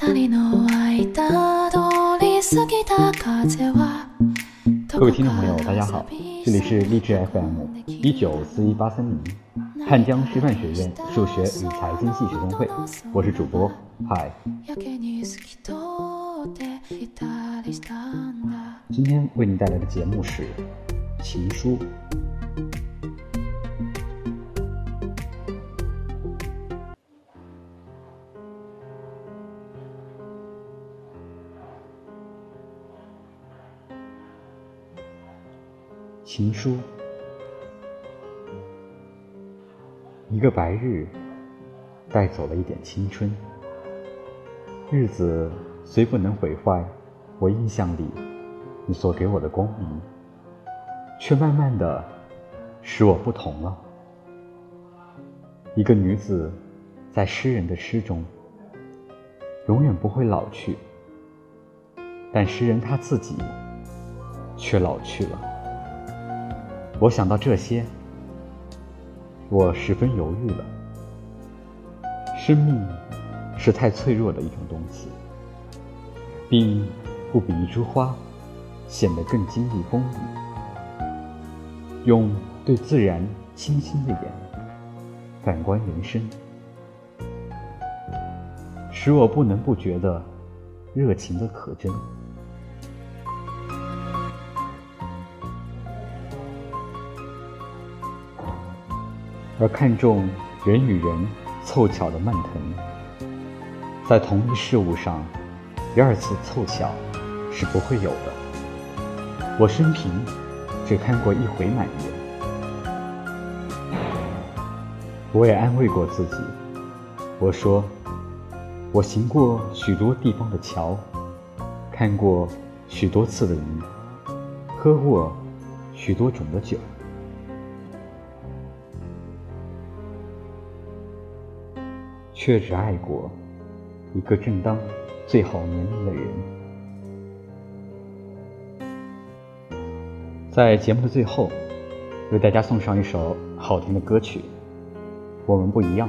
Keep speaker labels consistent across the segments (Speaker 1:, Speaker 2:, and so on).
Speaker 1: 各位听众朋友，大家好，这里是励志 FM 一九四一八三零，汉江师范学院数学与财经系学生会，我是主播嗨。今天为您带来的节目是《情书》。情书。一个白日，带走了一点青春。日子虽不能毁坏我印象里你所给我的光明，却慢慢的使我不同了。一个女子，在诗人的诗中，永远不会老去，但诗人他自己，却老去了。我想到这些，我十分犹豫了。生命是太脆弱的一种东西，并不比一株花显得更经历风雨。用对自然清新的眼反观人生，使我不能不觉得热情的可真。而看重人与人凑巧的慢腾，在同一事物上，第二次凑巧是不会有的。我生平只看过一回满月。我也安慰过自己，我说，我行过许多地方的桥，看过许多次的鱼，喝过许多种的酒。却只爱过一个正当最好年龄的人。在节目的最后，为大家送上一首好听的歌曲，《我们不一样》。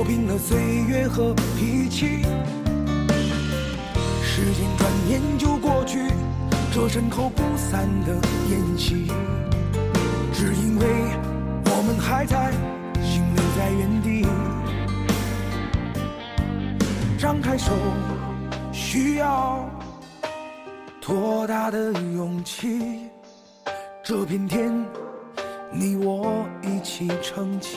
Speaker 2: 磨平了岁月和脾气，时间转眼就过去，这身后不散的宴席，只因为我们还在，心留在原地。张开手，需要多大的勇气？这片天，你我一起撑起。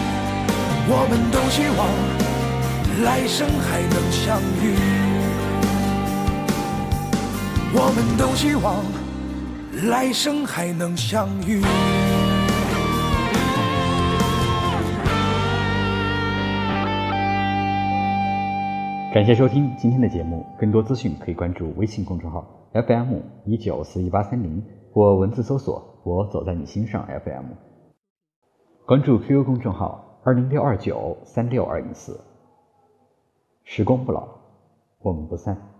Speaker 2: 我们都希望来生还能相遇。我们都希望来生还能相遇。
Speaker 1: 感谢收听今天的节目，更多资讯可以关注微信公众号 FM 一九四一八三零或文字搜索“我走在你心上 FM”。关注 QQ 公众号二零六二九三六二一四。时光不老，我们不散。